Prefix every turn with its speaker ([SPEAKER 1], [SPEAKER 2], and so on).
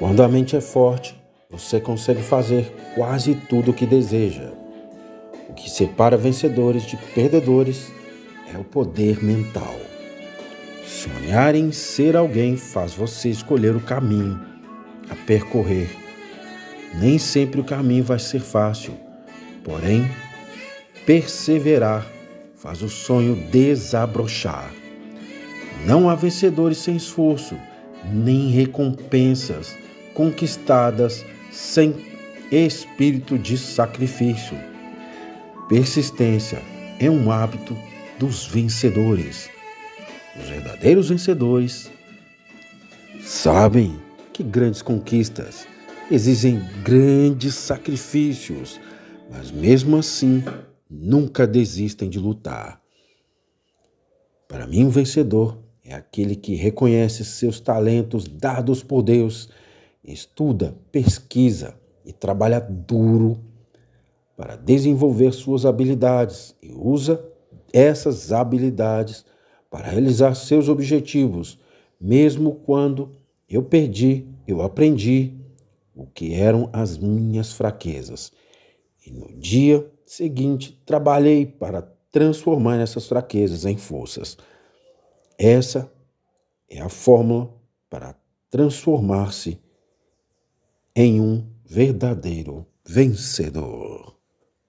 [SPEAKER 1] Quando a mente é forte, você consegue fazer quase tudo o que deseja. O que separa vencedores de perdedores é o poder mental. Sonhar em ser alguém faz você escolher o caminho a percorrer. Nem sempre o caminho vai ser fácil, porém, perseverar faz o sonho desabrochar. Não há vencedores sem esforço, nem recompensas conquistadas sem espírito de sacrifício. Persistência é um hábito dos vencedores. Os verdadeiros vencedores sabem que grandes conquistas exigem grandes sacrifícios, mas mesmo assim nunca desistem de lutar. Para mim, um vencedor é aquele que reconhece seus talentos dados por Deus, estuda, pesquisa e trabalha duro para desenvolver suas habilidades e usa essas habilidades para realizar seus objetivos, mesmo quando eu perdi, eu aprendi o que eram as minhas fraquezas. E no dia seguinte, trabalhei para transformar essas fraquezas em forças. Essa é a fórmula para transformar-se em um verdadeiro vencedor.